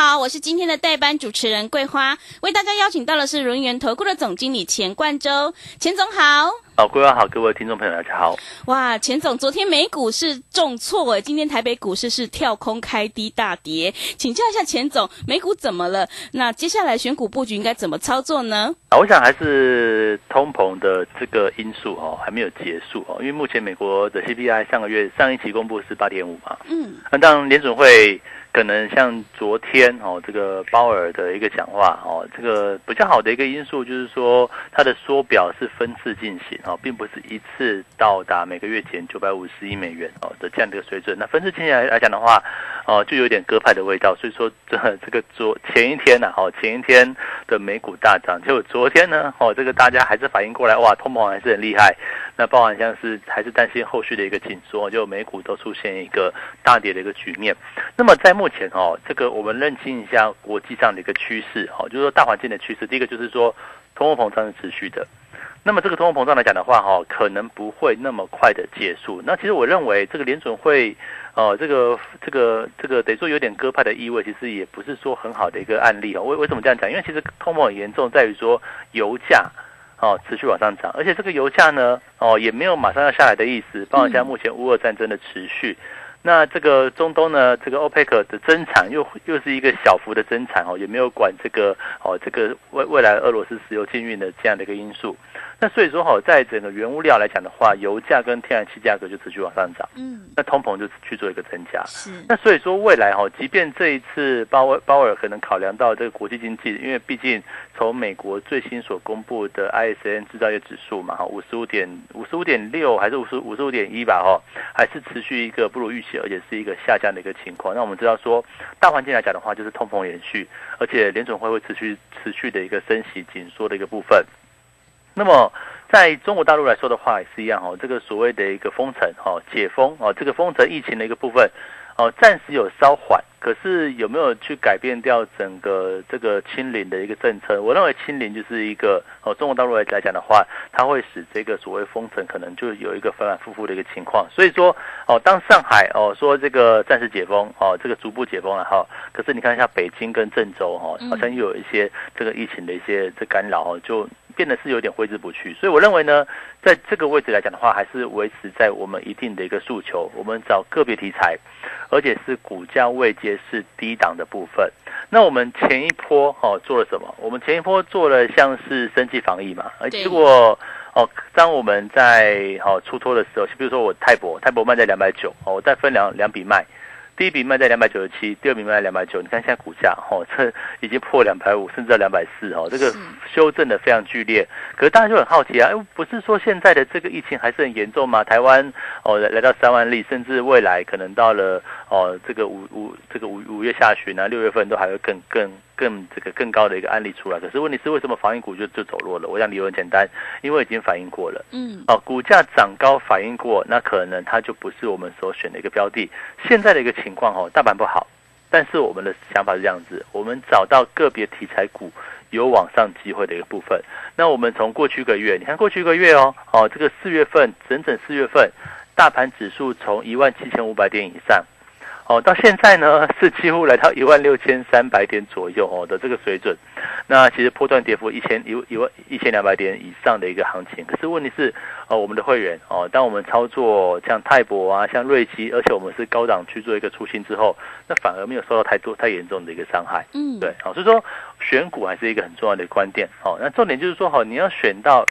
好，我是今天的代班主持人桂花，为大家邀请到的是轮源投顾的总经理钱冠洲，钱总好。好，桂花好，各位听众朋友大家好。哇，钱总，昨天美股是重挫诶，今天台北股市是跳空开低大跌，请教一下钱总，美股怎么了？那接下来选股布局应该怎么操作呢？啊，我想还是通膨的这个因素哦，还没有结束哦，因为目前美国的 CPI 上个月上一期公布是八点五嘛，嗯，那当然联准会。可能像昨天哦，这个鲍尔的一个讲话哦，这个比较好的一个因素就是说，它的缩表是分次进行哦，并不是一次到达每个月前九百五十亿美元哦的这样的一个水准。那分次进行来来讲的话，哦，就有点鸽派的味道。所以说，这这个昨前一天呢，哦，前一天的美股大涨，就昨天呢，哦，这个大家还是反应过来，哇，通膨还是很厉害。那包含像是还是担心后续的一个紧缩，就美股都出现一个大跌的一个局面。那么在目前哦，这个我们认清一下国际上的一个趋势哦，就是说大环境的趋势。第一个就是说，通货膨胀是持续的。那么这个通货膨胀来讲的话，哈，可能不会那么快的结束。那其实我认为这个联准会，呃，这个这个这个得说有点鸽派的意味，其实也不是说很好的一个案例哦。为为什么这样讲？因为其实通膨很严重，在于说油价。哦，持续往上涨，而且这个油价呢，哦，也没有马上要下来的意思。包括像目前乌俄战争的持续，那这个中东呢，这个欧佩克的增产又又是一个小幅的增产哦，也没有管这个哦，这个未未来俄罗斯石油禁运的这样的一个因素。那所以说哈，在整个原物料来讲的话，油价跟天然气价格就持续往上涨，嗯，那通膨就去做一个增加。是，那所以说未来哈，即便这一次鲍威鲍尔可能考量到这个国际经济，因为毕竟从美国最新所公布的 ISM 制造业指数嘛，哈，五十五点五十五点六还是五十五十五点一吧，哈，还是持续一个不如预期，而且是一个下降的一个情况。那我们知道说，大环境来讲的话，就是通膨延续，而且联准会会持续持续的一个升息紧缩的一个部分。那么，在中国大陆来说的话，也是一样哦。这个所谓的一个封城哦，解封哦，这个封城疫情的一个部分哦，暂时有稍缓。可是有没有去改变掉整个这个清零的一个政策？我认为清零就是一个哦，中国大陆来来讲的话，它会使这个所谓封城可能就有一个反反复复的一个情况。所以说哦，当上海哦说这个暂时解封哦，这个逐步解封了哈。可是你看一下北京跟郑州哈，好像又有一些这个疫情的一些这干扰哦，就。变得是有点挥之不去，所以我认为呢，在这个位置来讲的话，还是维持在我们一定的一个诉求。我们找个别题材，而且是股价位阶是低档的部分。那我们前一波哦做了什么？我们前一波做了像是生计防疫嘛，而结果哦，当我们在好出脱的时候，比如说我泰博，泰博卖在两百九，哦，我再分两两笔卖。第一笔卖在两百九十七，第二笔卖在两百九。你看现在股价，哦，这已经破两百五，甚至到两百四，哦，这个修正的非常剧烈。可是大家就很好奇啊，哎，不是说现在的这个疫情还是很严重吗？台湾哦来到三万例，甚至未来可能到了哦这个五五这个五五月下旬啊，六月份都还会更更。更这个更高的一个案例出来，可是问题是为什么防疫股就就走弱了？我想理由很简单，因为已经反映过了。嗯，哦，股价涨高反映过，那可能它就不是我们所选的一个标的。现在的一个情况哦，大盘不好，但是我们的想法是这样子：我们找到个别题材股有往上机会的一个部分。那我们从过去一个月，你看过去一个月哦，哦，这个四月份整整四月份，大盘指数从一万七千五百点以上。哦，到现在呢是几乎来到一万六千三百点左右哦的这个水准，那其实波段跌幅一千一一万一千两百点以上的一个行情。可是问题是，哦，我们的会员哦，当我们操作像泰博啊、像瑞奇，而且我们是高档去做一个出清之后，那反而没有受到太多太严重的一个伤害。嗯，对，好，所以说选股还是一个很重要的观点。哦，那重点就是说，好，你要选到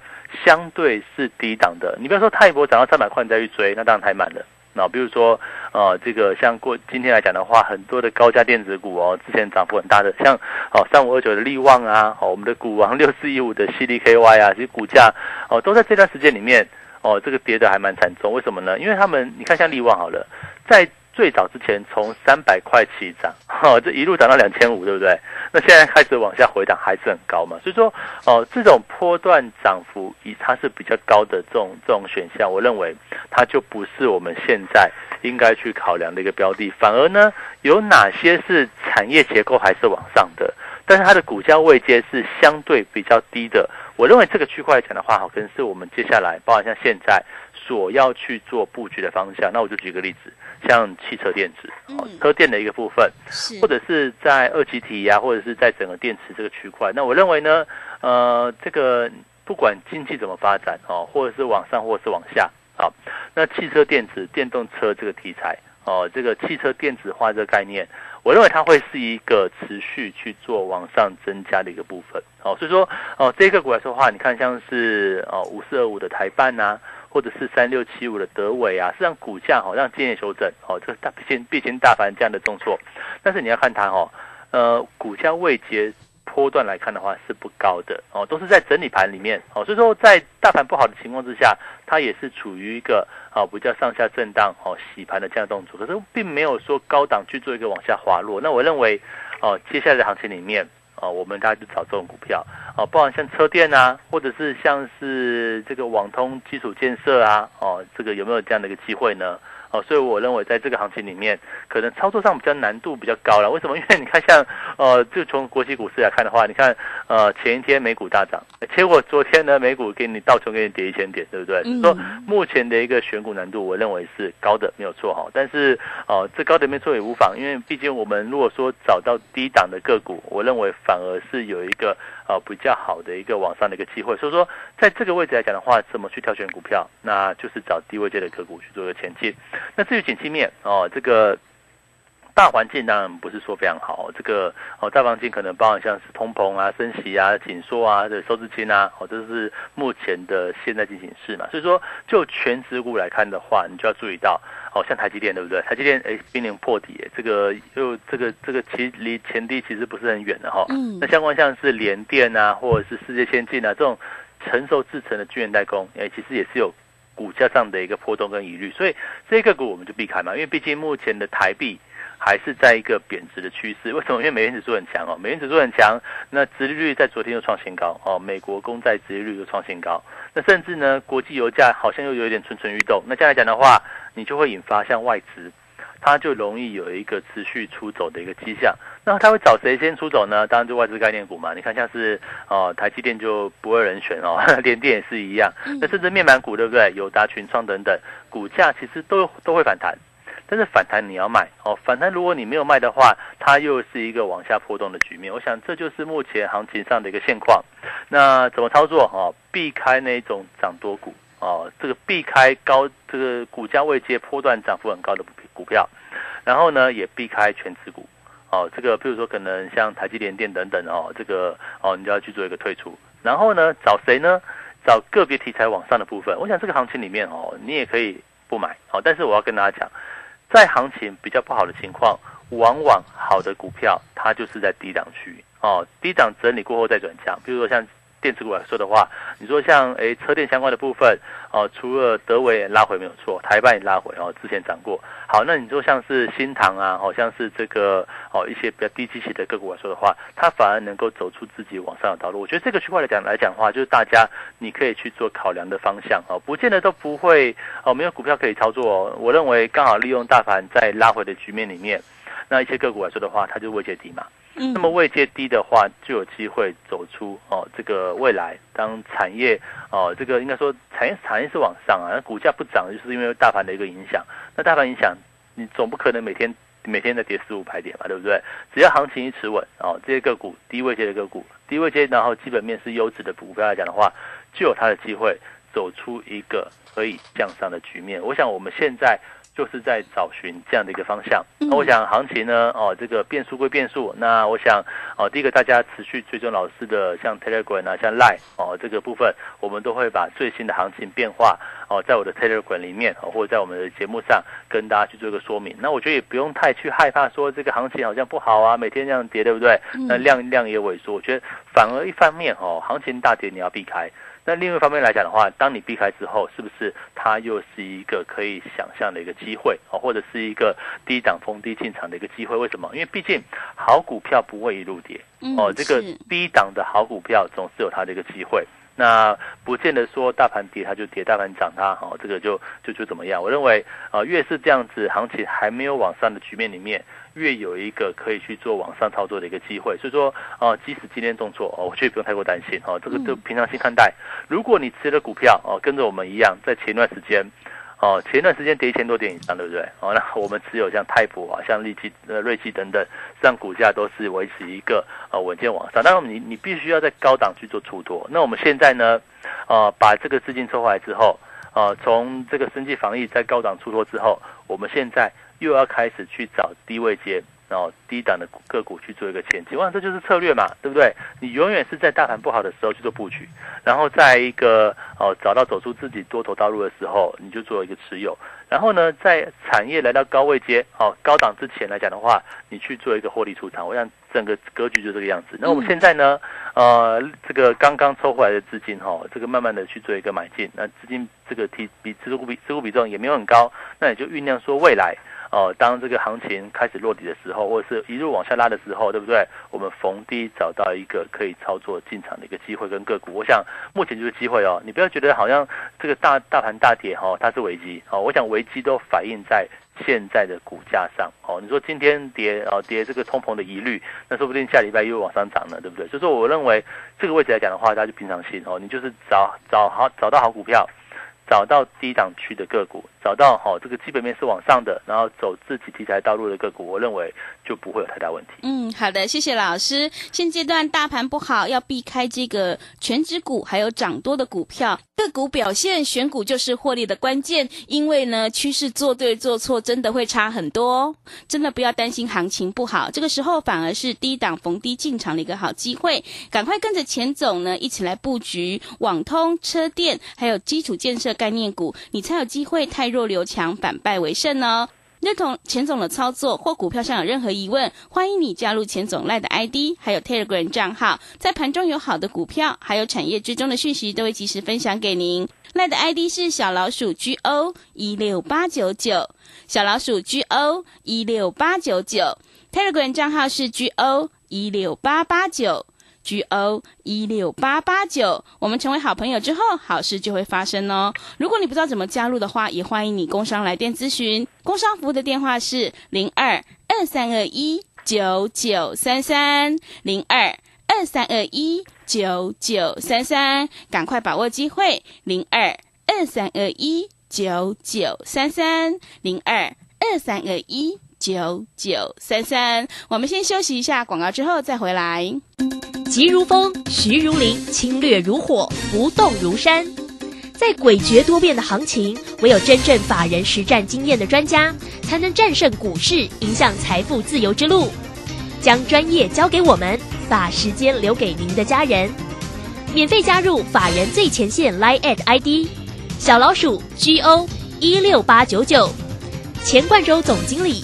相对是低档的，你不要说泰博涨到三百块你再去追，那当然太慢了。那比如说，呃，这个像过今天来讲的话，很多的高价电子股哦，之前涨幅很大的，像哦三五二九的利旺啊，哦我们的股王六四一五的 CDKY 啊，其实股价哦都在这段时间里面哦，这个跌的还蛮惨重。为什么呢？因为他们你看像利旺好了，在最早之前从三百块起涨，哈，这一路涨到两千五，对不对？那现在开始往下回档还是很高嘛，所以说哦，这种波段涨幅以它是比较高的这种这种选项，我认为它就不是我们现在应该去考量的一个标的，反而呢，有哪些是产业结构还是往上的，但是它的股价位阶是相对比较低的，我认为这个区块来讲的话，好，可能是我们接下来，包括像现在。所要去做布局的方向，那我就举个例子，像汽车电子、车电的一个部分，或者是在二级体呀，或者是在整个电池这个区块。那我认为呢，呃，这个不管经济怎么发展哦，或者是往上，或者是往下，好，那汽车电子、电动车这个题材哦，这个汽车电子化这个概念，我认为它会是一个持续去做往上增加的一个部分。哦，所以说哦，这个股来说话，你看像是哦五四二五的台办呐。或者是三六七五的德伟啊，实际上股价好像今年修正哦，这个大先毕竟大盘这样的动作，但是你要看它哦，呃，股价未结波段来看的话是不高的哦，都是在整理盘里面哦，所以说在大盘不好的情况之下，它也是处于一个哦比较上下震荡哦洗盘的这样动作，可是并没有说高档去做一个往下滑落。那我认为哦，接下来的行情里面。哦，我们大家就找这种股票，哦，包含像车电啊，或者是像是这个网通基础建设啊，哦，这个有没有这样的一个机会呢？哦，所以我认为在这个行情里面，可能操作上比较难度比较高了。为什么？因为你看，像呃，就从国际股市来看的话，你看呃，前一天美股大涨，结果昨天呢，美股给你倒穷给你跌一千点，对不对？说目前的一个选股难度，我认为是高的，没有错哈。但是哦，这高的没错也无妨，因为毕竟我们如果说找到低档的个股，我认为反而是有一个。呃，比较好的一个往上的一个机会，所以说在这个位置来讲的话，怎么去挑选股票，那就是找低位界的个股去做一个前进。那至于景气面哦，这个大环境当然不是说非常好，这个哦大环境可能包含像是通膨啊、升息啊、紧缩啊、这收支金啊，哦这是目前的现在进行式嘛。所以说就全职股来看的话，你就要注意到。哦，像台积电对不对？台积电哎，濒临破底，这个又这个这个其实离前低其实不是很远的哈。嗯。那相关像是联电啊，或者是世界先进啊这种成熟制成的晶圆代工，哎，其实也是有股价上的一个波动跟疑虑，所以这个股我们就避开嘛，因为毕竟目前的台币还是在一个贬值的趋势。为什么？因为美元指数很强哦，美元指数很强，那殖利率在昨天又创新高哦，美国公债殖利率又创新高，那甚至呢，国际油价好像又有一点蠢蠢欲动。那这样来讲的话，你就会引发像外资，它就容易有一个持续出走的一个迹象。那它会找谁先出走呢？当然就外资概念股嘛。你看像是哦台积电就不二人选哦，联电也是一样。那甚至面板股对不对？友达、群创等等，股价其实都都会反弹。但是反弹你要卖哦，反弹如果你没有卖的话，它又是一个往下波动的局面。我想这就是目前行情上的一个现况。那怎么操作哦？避开那种涨多股。哦，这个避开高这个股价未接波段涨幅很高的股票，然后呢也避开全持股。哦，这个比如说可能像台积电电等等哦，这个哦你就要去做一个退出。然后呢找谁呢？找个别题材往上的部分。我想这个行情里面哦，你也可以不买。哦，但是我要跟大家讲，在行情比较不好的情况，往往好的股票它就是在低档区哦，低档整理过后再转强。比如说像。电子股来说的话，你说像诶车电相关的部分哦，除了德伟拉回没有错，台办也拉回哦，之前涨过。好，那你说像是新塘啊，好像是这个哦一些比较低基期的个股来说的话，它反而能够走出自己往上的道路。我觉得这个区块来讲来讲的话，就是大家你可以去做考量的方向哦，不见得都不会哦，没有股票可以操作。哦。我认为刚好利用大盘在拉回的局面里面，那一些个股来说的话，它就位阶低嘛。那么位阶低的话，就有机会走出哦。这个未来，当产业哦，这个应该说产业产业是往上啊，那股价不涨，就是因为大盘的一个影响。那大盘影响，你总不可能每天每天在跌四五百点嘛，对不对？只要行情一持稳哦，这些个股低位阶的个股，低位阶然后基本面是优质的股票来讲的话，就有它的机会走出一个可以向上的局面。我想我们现在。就是在找寻这样的一个方向。那我想行情呢，哦，这个变数归变数。那我想，哦，第一个大家持续追踪老师的，像 Telegram 啊，像 Line 哦，这个部分我们都会把最新的行情变化哦，在我的 Telegram 里面，或者在我们的节目上跟大家去做一个说明。那我觉得也不用太去害怕说这个行情好像不好啊，每天这样跌，对不对？那量量也萎缩，我觉得反而一方面哦，行情大跌你要避开。那另外一方面来讲的话，当你避开之后，是不是它又是一个可以想象的一个机会啊，或者是一个低档逢低进场的一个机会？为什么？因为毕竟好股票不会一路跌哦，这个低档的好股票总是有它的一个机会。那不见得说大盘跌它就跌，大盘涨它哦，这个就就就怎么样？我认为啊，越是这样子行情还没有往上的局面里面，越有一个可以去做往上操作的一个机会。所以说啊，即使今天重挫哦，我觉得不用太过担心哦，这个就平常心看待。如果你持的股票哦，跟着我们一样，在前段时间。哦，前段时间跌一千多点以上，对不对？哦，那我们持有像泰普啊、像利基、呃瑞基等等，让股价都是维持一个呃稳健往上。当然，你你必须要在高档去做出脱。那我们现在呢，呃，把这个资金抽回来之后，呃，从这个生计防疫在高档出脱之后，我们现在又要开始去找低位接。然后低档的个股去做一个前期，哇，这就是策略嘛，对不对？你永远是在大盘不好的时候去做布局，然后在一个哦找到走出自己多头道路的时候，你就做一个持有。然后呢，在产业来到高位阶哦高档之前来讲的话，你去做一个获利出场。我想整个格局就这个样子。那我们现在呢，呃，这个刚刚抽回来的资金哈，这个慢慢的去做一个买进。那资金这个提比持股比持股比重也没有很高，那也就酝酿说未来。哦，当这个行情开始落底的时候，或者是一路往下拉的时候，对不对？我们逢低找到一个可以操作进场的一个机会跟个股，我想目前就是机会哦。你不要觉得好像这个大大盘大跌哈，它是危机哦。我想危机都反映在现在的股价上哦。你说今天跌哦跌这个通膨的疑虑，那说不定下礼拜又往上涨了，对不对？所以说我认为这个位置来讲的话，大家就平常心哦。你就是找找好找到好股票。找到低档区的个股，找到好这个基本面是往上的，然后走自己题材道路的个股，我认为就不会有太大问题。嗯，好的，谢谢老师。现阶段大盘不好，要避开这个全指股，还有涨多的股票。个股表现选股就是获利的关键，因为呢趋势做对做错真的会差很多，真的不要担心行情不好，这个时候反而是低档逢低进场的一个好机会，赶快跟着钱总呢一起来布局网通、车电还有基础建设概念股，你才有机会太弱留强，反败为胜哦。认同钱总的操作或股票上有任何疑问，欢迎你加入钱总赖的 ID，还有 Telegram 账号，在盘中有好的股票，还有产业之中的讯息，都会及时分享给您。赖的 ID 是小老鼠 GO 一六八九九，小老鼠 GO 一六八九九，Telegram 账号是 GO 一六八八九。G O 一六八八九，我们成为好朋友之后，好事就会发生哦。如果你不知道怎么加入的话，也欢迎你工商来电咨询。工商服务的电话是零二二三二一九九三三。零二二三二一九九三三，赶快把握机会。零二二三二一九九三三。零二二三二一九九三三。我们先休息一下广告，之后再回来。急如风，徐如林，侵略如火，不动如山。在诡谲多变的行情，唯有真正法人实战经验的专家，才能战胜股市，迎向财富自由之路。将专业交给我们，把时间留给您的家人。免费加入法人最前线 Line at ID 小老鼠 GO 一六八九九，钱冠洲总经理，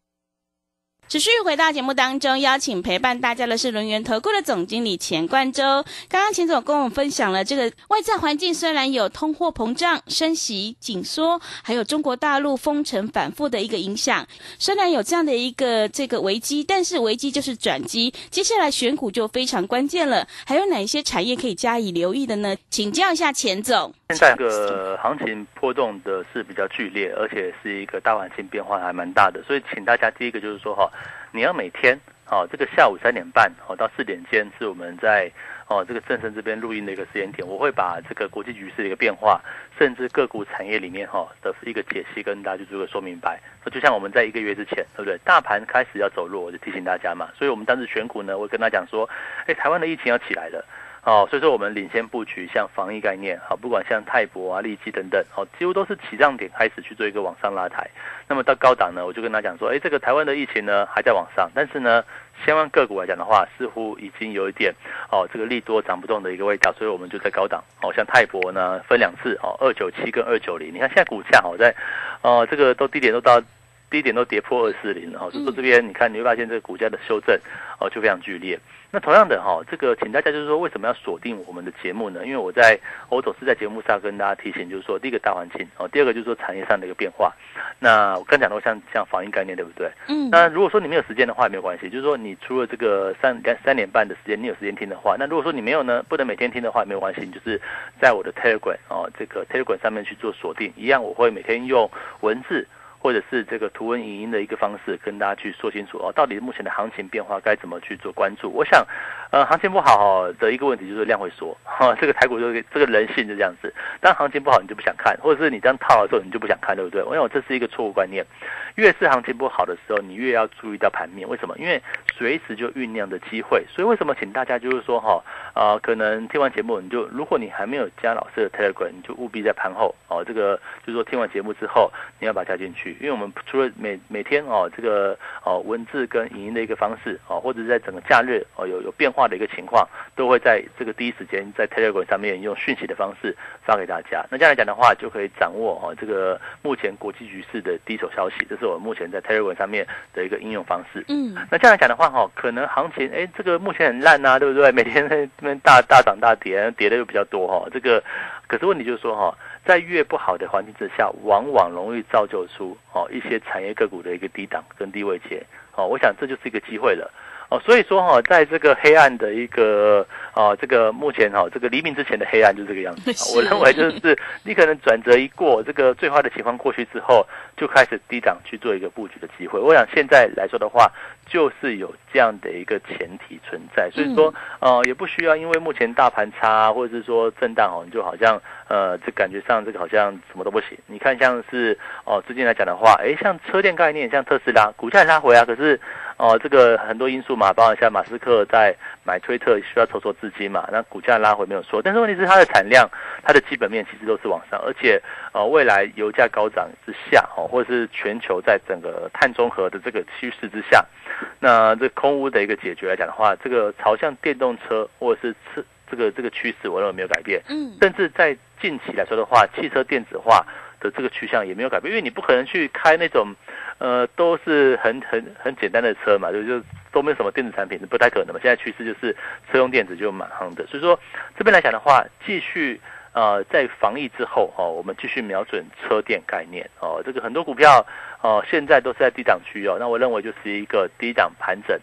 持续回到节目当中，邀请陪伴大家的是轮源投顾的总经理钱冠洲。刚刚钱总跟我们分享了这个外在环境，虽然有通货膨胀、升息、紧缩，还有中国大陆封城反复的一个影响，虽然有这样的一个这个危机，但是危机就是转机。接下来选股就非常关键了，还有哪一些产业可以加以留意的呢？请教一下钱总。现在个行情波动的是比较剧烈，而且是一个大环境变化还蛮大的，所以请大家第一个就是说哈，你要每天哦，这个下午三点半哦到四点间是我们在哦这个正盛这边录音的一个时间点，我会把这个国际局势的一个变化，甚至个股产业里面哈的一个解析跟大家去做个说明白。就像我们在一个月之前，对不对？大盘开始要走弱，我就提醒大家嘛。所以我们当时选股呢，我跟他讲说，哎，台湾的疫情要起来了。哦，所以说我们领先布局，像防疫概念，好，不管像泰博啊、利基等等，哦，几乎都是起涨点开始去做一个往上拉抬。那么到高档呢，我就跟他讲说，哎，这个台湾的疫情呢还在往上，但是呢，相关个股来讲的话，似乎已经有一点哦，这个利多涨不动的一个味道，所以我们就在高档，哦，像泰博呢分两次，哦，二九七跟二九零，你看现在股价好在，哦，这个都低点都到。低点都跌破二四零，哈，所以说这边你看你会发现这个股价的修正哦就非常剧烈。那同样的哈，这个请大家就是说为什么要锁定我们的节目呢？因为我在我总是在节目上跟大家提醒，就是说第一个大环境哦，第二个就是说产业上的一个变化。那我刚讲到像像防疫概念对不对？嗯。那如果说你没有时间的话，没有关系，就是说你除了这个三两三点半的时间，你有时间听的话，那如果说你没有呢，不能每天听的话，没有关系，你就是在我的 Telegram 哦，这个 Telegram 上面去做锁定，一样我会每天用文字。或者是这个图文影音的一个方式，跟大家去说清楚哦，到底目前的行情变化该怎么去做关注？我想，呃，行情不好的一个问题就是量会缩，哈，这个台股就这个人性就这样子。当行情不好，你就不想看，或者是你这样套的时候，你就不想看，对不对？我想这是一个错误观念。越是行情不好的时候，你越要注意到盘面。为什么？因为随时就酝酿的机会。所以为什么请大家就是说哈，呃，可能听完节目，你就如果你还没有加老师的 Telegram，你就务必在盘后哦，这个就是说听完节目之后，你要把它加进去。因为我们除了每每天哦这个哦文字跟影音的一个方式哦，或者是在整个假日哦有有变化的一个情况，都会在这个第一时间在 Telegram 上面用讯息的方式发给大家。那这样来讲的话，就可以掌握哦这个目前国际局势的第一手消息。这是我们目前在 Telegram 上面的一个应用方式。嗯，那这样来讲的话哈，可能行情哎这个目前很烂呐，对不对？每天在这边大大涨大跌，跌的又比较多哈。这个可是问题就是说哈。在越不好的环境之下，往往容易造就出哦一些产业个股的一个低档跟低位阶哦，我想这就是一个机会了哦，所以说哈，在这个黑暗的一个啊这个目前哈这个黎明之前的黑暗就是这个样子，我认为就是你可能转折一过，这个最坏的情况过去之后，就开始低档去做一个布局的机会。我想现在来说的话。就是有这样的一个前提存在，所以说，呃，也不需要因为目前大盘差或者是说震荡哦，你就好像，呃，这感觉上这个好像什么都不行。你看像是哦，最近来讲的话，哎，像车电概念，像特斯拉，股价拉回啊，可是。哦，这个很多因素嘛，包括像马斯克在买推特需要筹措资金嘛，那股价拉回没有错，但是问题是它的产量、它的基本面其实都是往上，而且呃未来油价高涨之下，哦，或者是全球在整个碳中和的这个趋势之下，那这空污的一个解决来讲的话，这个朝向电动车或者是车这个这个趋势，我认为没有改变，嗯，甚至在近期来说的话，汽车电子化的这个趋向也没有改变，因为你不可能去开那种。呃，都是很很很简单的车嘛，就就都没有什么电子产品，不太可能嘛。现在趋势就是车用电子就蛮夯的，所以说这边来讲的话，继续呃在防疫之后哦，我们继续瞄准车电概念哦，这个很多股票哦现在都是在低档区哦，那我认为就是一个低档盘整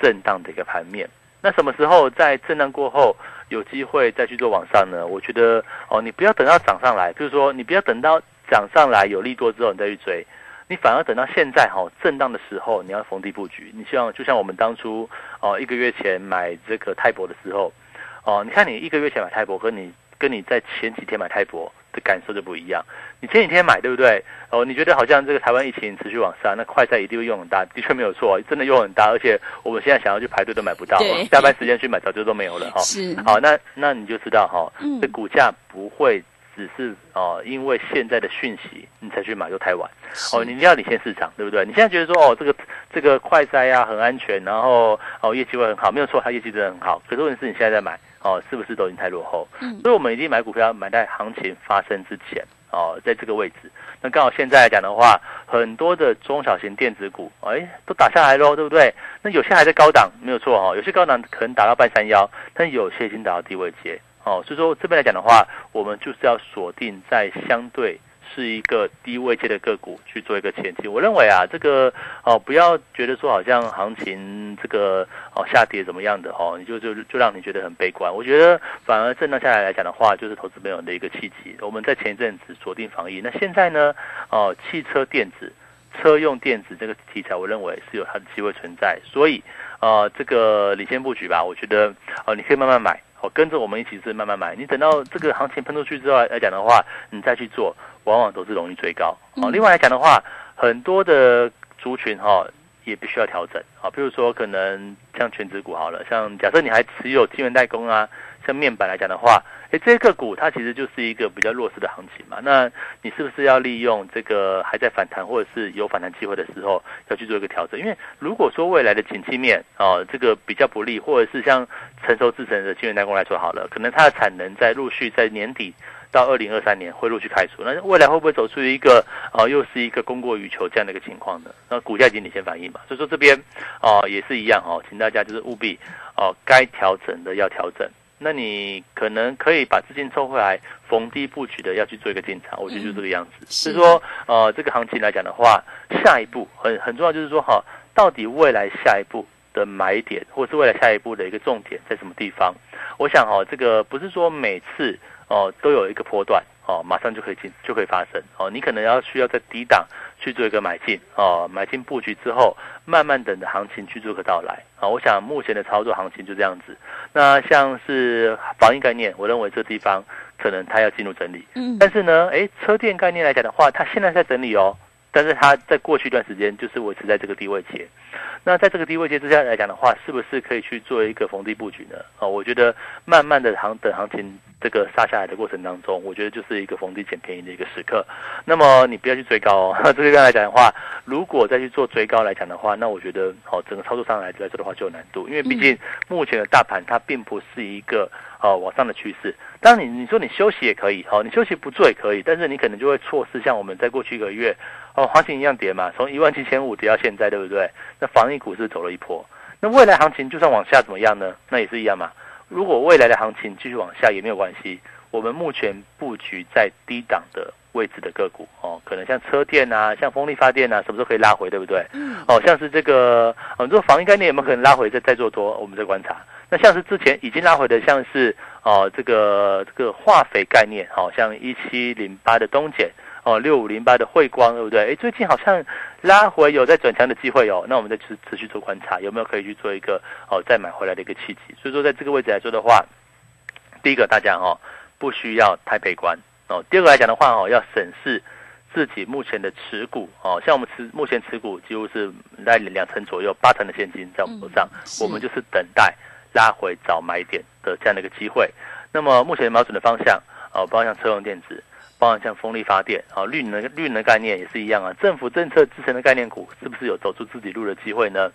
震荡的一个盘面。那什么时候在震荡过后有机会再去做往上呢？我觉得哦，你不要等到涨上来，就是说你不要等到涨上来有利多之后你再去追。你反而等到现在哈震荡的时候，你要逢低布局。你像就像我们当初哦一个月前买这个泰博的时候，哦你看你一个月前买泰博，跟你跟你在前几天买泰博的感受就不一样。你前几天买对不对？哦你觉得好像这个台湾疫情持续往上，那快赛一定会用很大，的确没有错，真的用很大。而且我们现在想要去排队都买不到，下班时间去买早就都没有了哈。是好那那你就知道哈，这股价不会。只是哦，因为现在的讯息你才去买就太晚哦，你一定要领先市场，对不对？你现在觉得说哦，这个这个快筛啊很安全，然后哦业绩会很好，没有错，它业绩真的很好。可是问题是你现在在买哦，是不是都已经太落后？嗯，所以我们一定买股票买在行情发生之前哦，在这个位置。那刚好现在来讲的话，很多的中小型电子股哎都打下来喽，对不对？那有些还在高档，没有错哈，有些高档可能打到半山腰，但有些已经打到低位阶。哦，所以说这边来讲的话，我们就是要锁定在相对是一个低位阶的个股去做一个前进。我认为啊，这个哦，不要觉得说好像行情这个哦下跌怎么样的哦，你就就就让你觉得很悲观。我觉得反而震荡下来来讲的话，就是投资朋友的一个契机。我们在前一阵子锁定防疫，那现在呢，哦，汽车电子。车用电子这个题材，我认为是有它的机会存在，所以呃，这个领先布局吧，我觉得哦，你可以慢慢买，哦，跟着我们一起是慢慢买。你等到这个行情喷出去之后来讲的话，你再去做，往往都是容易追高。哦，另外来讲的话，很多的族群哈也必须要调整啊，比如说可能像全职股好了，像假设你还持有晶圆代工啊，像面板来讲的话。哎，这个股它其实就是一个比较弱势的行情嘛。那你是不是要利用这个还在反弹或者是有反弹机会的时候，要去做一个调整？因为如果说未来的景气面啊，这个比较不利，或者是像成熟制成的晶圆代工来说好了，可能它的产能在陆续在年底到二零二三年会陆续开出，那未来会不会走出一个啊，又是一个供过于求这样的一个情况呢？那股价已经领先反应嘛。所以说这边啊也是一样哦，请大家就是务必哦该调整的要调整。那你可能可以把资金抽回来，逢低布局的要去做一个进场，我觉得就这个样子。是说，呃，这个行情来讲的话，下一步很很重要，就是说，哈，到底未来下一步的买点，或是未来下一步的一个重点在什么地方？我想，哈，这个不是说每次哦都有一个波段哦，马上就可以进就可以发生哦，你可能要需要在低档。去做一个买进哦，买进布局之后，慢慢等着行情去做个到来啊。我想目前的操作行情就这样子。那像是防疫概念，我认为这地方可能它要进入整理。嗯。但是呢，哎，车电概念来讲的话，它现在在整理哦。但是它在过去一段时间就是维持在这个低位阶。那在这个低位阶之下来讲的话，是不是可以去做一个逢低布局呢？啊，我觉得慢慢的行等行情。这个杀下来的过程当中，我觉得就是一个逢低捡便宜的一个时刻。那么你不要去追高哦。这个来讲的话，如果再去做追高来讲的话，那我觉得哦，整个操作上来来说的话就有难度，因为毕竟目前的大盘它并不是一个哦往上的趋势。当然你你说你休息也可以，哦，你休息不做也可以，但是你可能就会错失像我们在过去一个月哦行情一样跌嘛，从一万七千五跌到现在，对不对？那防疫股是走了一波，那未来行情就算往下怎么样呢？那也是一样嘛。如果未来的行情继续往下也没有关系，我们目前布局在低档的位置的个股哦，可能像车电啊，像风力发电啊，什么时候可以拉回，对不对？嗯。哦，像是这个，很多防疫概念有没有可能拉回再再做多？我们在观察。那像是之前已经拉回的，像是哦这个这个化肥概念，好像一七零八的东碱。哦，六五零八的汇光，对不对？哎，最近好像拉回有在转强的机会哦。那我们再持持续做观察，有没有可以去做一个哦再买回来的一个契机？所以说，在这个位置来说的话，第一个大家哦不需要太悲观哦。第二个来讲的话哦，要审视自己目前的持股哦。像我们持目前持股几乎是在两成左右，八成的现金在我们手上，我们就是等待拉回找买点的这样的一个机会。那么目前瞄准的方向哦，包括像车用电子。包含像风力发电啊，绿能绿能概念也是一样啊。政府政策支撑的概念股，是不是有走出自己路的机会呢？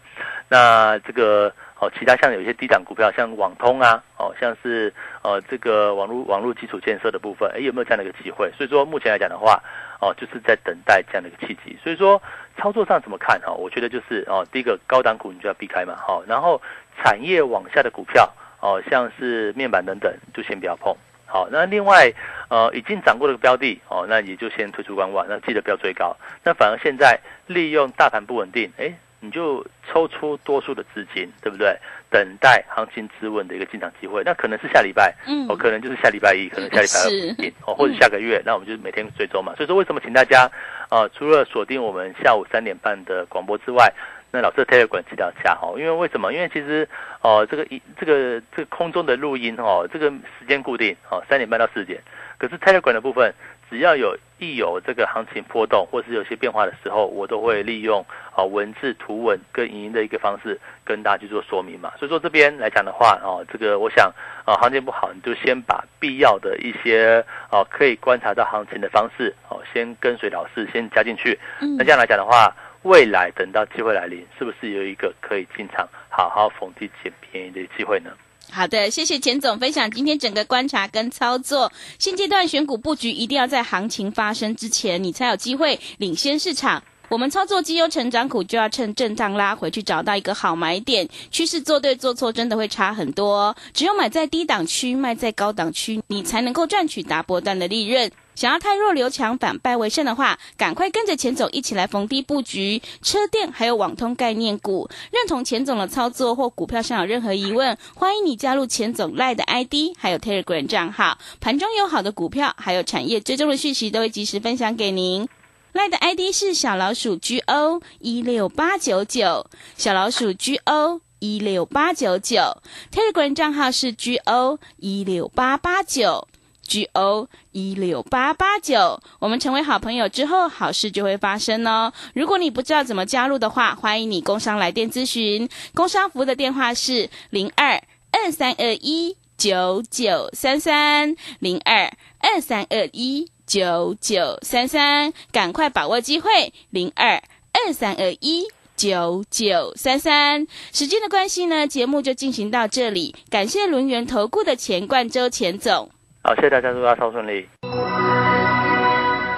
那这个哦，其他像有一些低档股票，像网通啊，哦，像是呃这个网络网络基础建设的部分，哎，有没有这样的一个机会？所以说目前来讲的话，哦，就是在等待这样的一个契机。所以说操作上怎么看哈？我觉得就是哦，第一个高档股你就要避开嘛，好，然后产业往下的股票哦，像是面板等等，就先不要碰。好，那另外，呃，已经涨过的标的，哦，那也就先退出观望，那记得不要追高。那反而现在利用大盘不稳定，哎，你就抽出多数的资金，对不对？等待行情止稳的一个进场机会，那可能是下礼拜，嗯，哦，可能就是下礼拜一，可能下礼拜二，哦，或者下个月，那我们就每天追踪嘛。所以说，为什么请大家，啊，除了锁定我们下午三点半的广播之外，那老师 Telegram 记得加哈，因为为什么？因为其实哦，这个一这个这个空中的录音哦，这个时间固定哦，三点半到四点。可是 Telegram 的部分，只要有一有这个行情波动或是有些变化的时候，我都会利用啊文字、图文跟语音的一个方式跟大家去做说明嘛。所以说这边来讲的话哦，这个我想啊，行情不好，你就先把必要的一些哦可以观察到行情的方式哦，先跟随老师先加进去。那这样来讲的话。未来等到机会来临，是不是有一个可以进场好好逢低捡便宜的机会呢？好的，谢谢钱总分享今天整个观察跟操作。现阶段选股布局一定要在行情发生之前，你才有机会领先市场。我们操作绩优成长股，就要趁震荡拉回去找到一个好买点。趋势做对做错，真的会差很多。只有买在低档区，卖在高档区，你才能够赚取大波段的利润。想要太弱留强，反败为胜的话，赶快跟着钱总一起来逢低布局车电还有网通概念股。认同钱总的操作或股票上有任何疑问，欢迎你加入钱总赖的 ID，还有 Telegram 账号。盘中有好的股票，还有产业追踪的讯息，都会及时分享给您。赖的 ID 是小老鼠 GO 一六八九九，小老鼠 GO 一六八九九，Telegram 账号是 GO 一六八八九，GO 一六八八九。我们成为好朋友之后，好事就会发生哦。如果你不知道怎么加入的话，欢迎你工商来电咨询，工商服务的电话是零二二三二一九九三三零二二三二一。九九三三，赶快把握机会！零二二三二一九九三三。时间的关系呢，节目就进行到这里。感谢轮圆投顾的钱冠周钱总。好，谢谢大家，祝大家超顺利。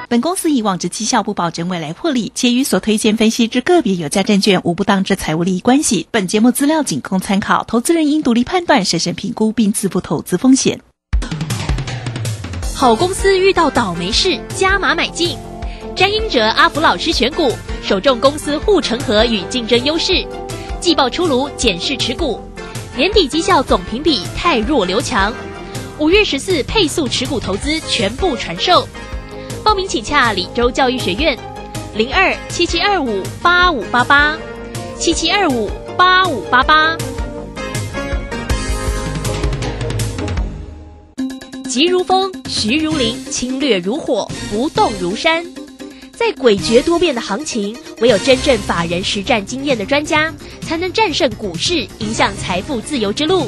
本公司以往之绩效不保证未来获利，且与所推荐分析之个别有价证券无不当之财务利益关系。本节目资料仅供参考，投资人应独立判断、审慎评估并自负投资风险。好公司遇到倒霉事，加码买进。詹英哲、阿福老师选股，首重公司护城河与竞争优势。季报出炉，减市持股。年底绩效总评比太弱留强。五月十四配速持股投资全部传授。报名请洽李州教育学院，零二七七二五八五八八，七七二五八五八八。急如风，徐如林，侵略如火，不动如山。在诡谲多变的行情，唯有真正法人实战经验的专家，才能战胜股市，迎向财富自由之路。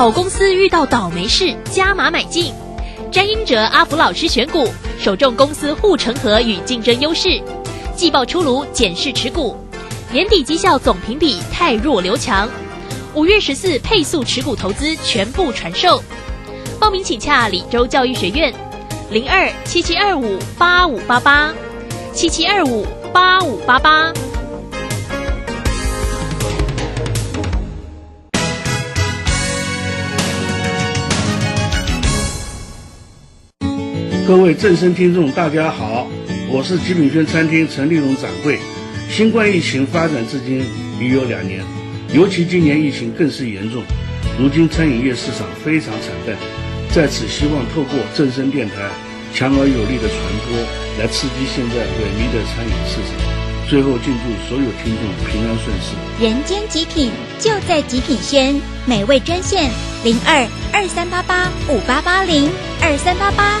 好公司遇到倒霉事，加码买进。詹英哲、阿福老师选股，首重公司护城河与竞争优势。季报出炉，减市持股。年底绩效总评比太弱留强。五月十四配速持股投资全部传授。报名请洽李州教育学院，零二七七二五八五八八，七七二五八五八八。各位正声听众，大家好，我是极品轩餐厅陈立荣掌柜。新冠疫情发展至今已有两年，尤其今年疫情更是严重，如今餐饮业市场非常惨淡。在此，希望透过正声电台强而有力的传播，来刺激现在萎靡的餐饮市场。最后，敬祝所有听众平安顺遂。人间极品就在极品轩，美味专线零二二三八八五八八零二三八八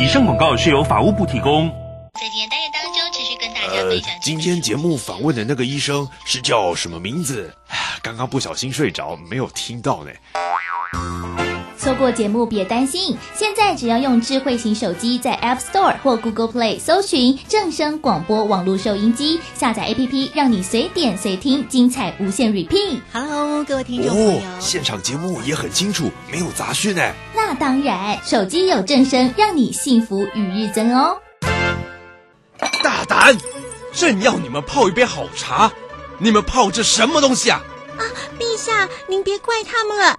以上广告是由法务部提供。在今天单元当中，持续跟大家分享。今天节目访问的那个医生是叫什么名字？刚刚不小心睡着，没有听到呢。错过节目别担心，现在只要用智慧型手机在 App Store 或 Google Play 搜寻正声广播网络收音机，下载 APP，让你随点随听，精彩无限 repeat。Hello，各位听众朋友，现场节目也很清楚，没有杂讯呢。那当然，手机有正声，让你幸福与日增哦。大胆！朕要你们泡一杯好茶，你们泡这什么东西啊？啊，陛下，您别怪他们了。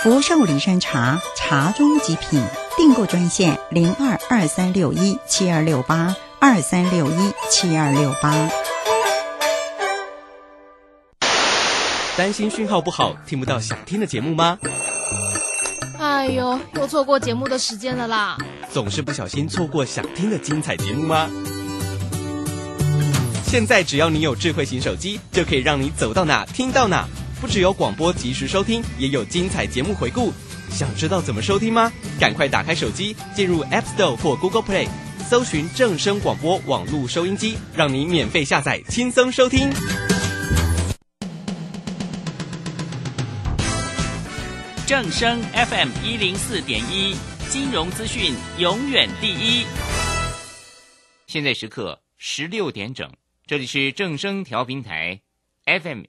福寿梨山茶，茶中极品。订购专线零二二三六一七二六八二三六一七二六八。担心讯号不好听不到想听的节目吗？哎呦，又错过节目的时间了啦！总是不小心错过想听的精彩节目吗？现在只要你有智慧型手机，就可以让你走到哪听到哪。不只有广播及时收听，也有精彩节目回顾。想知道怎么收听吗？赶快打开手机，进入 App Store 或 Google Play，搜寻正声广播网络收音机，让你免费下载，轻松收听。正声 FM 一零四点一，金融资讯永远第一。现在时刻十六点整，这里是正声调频台 FM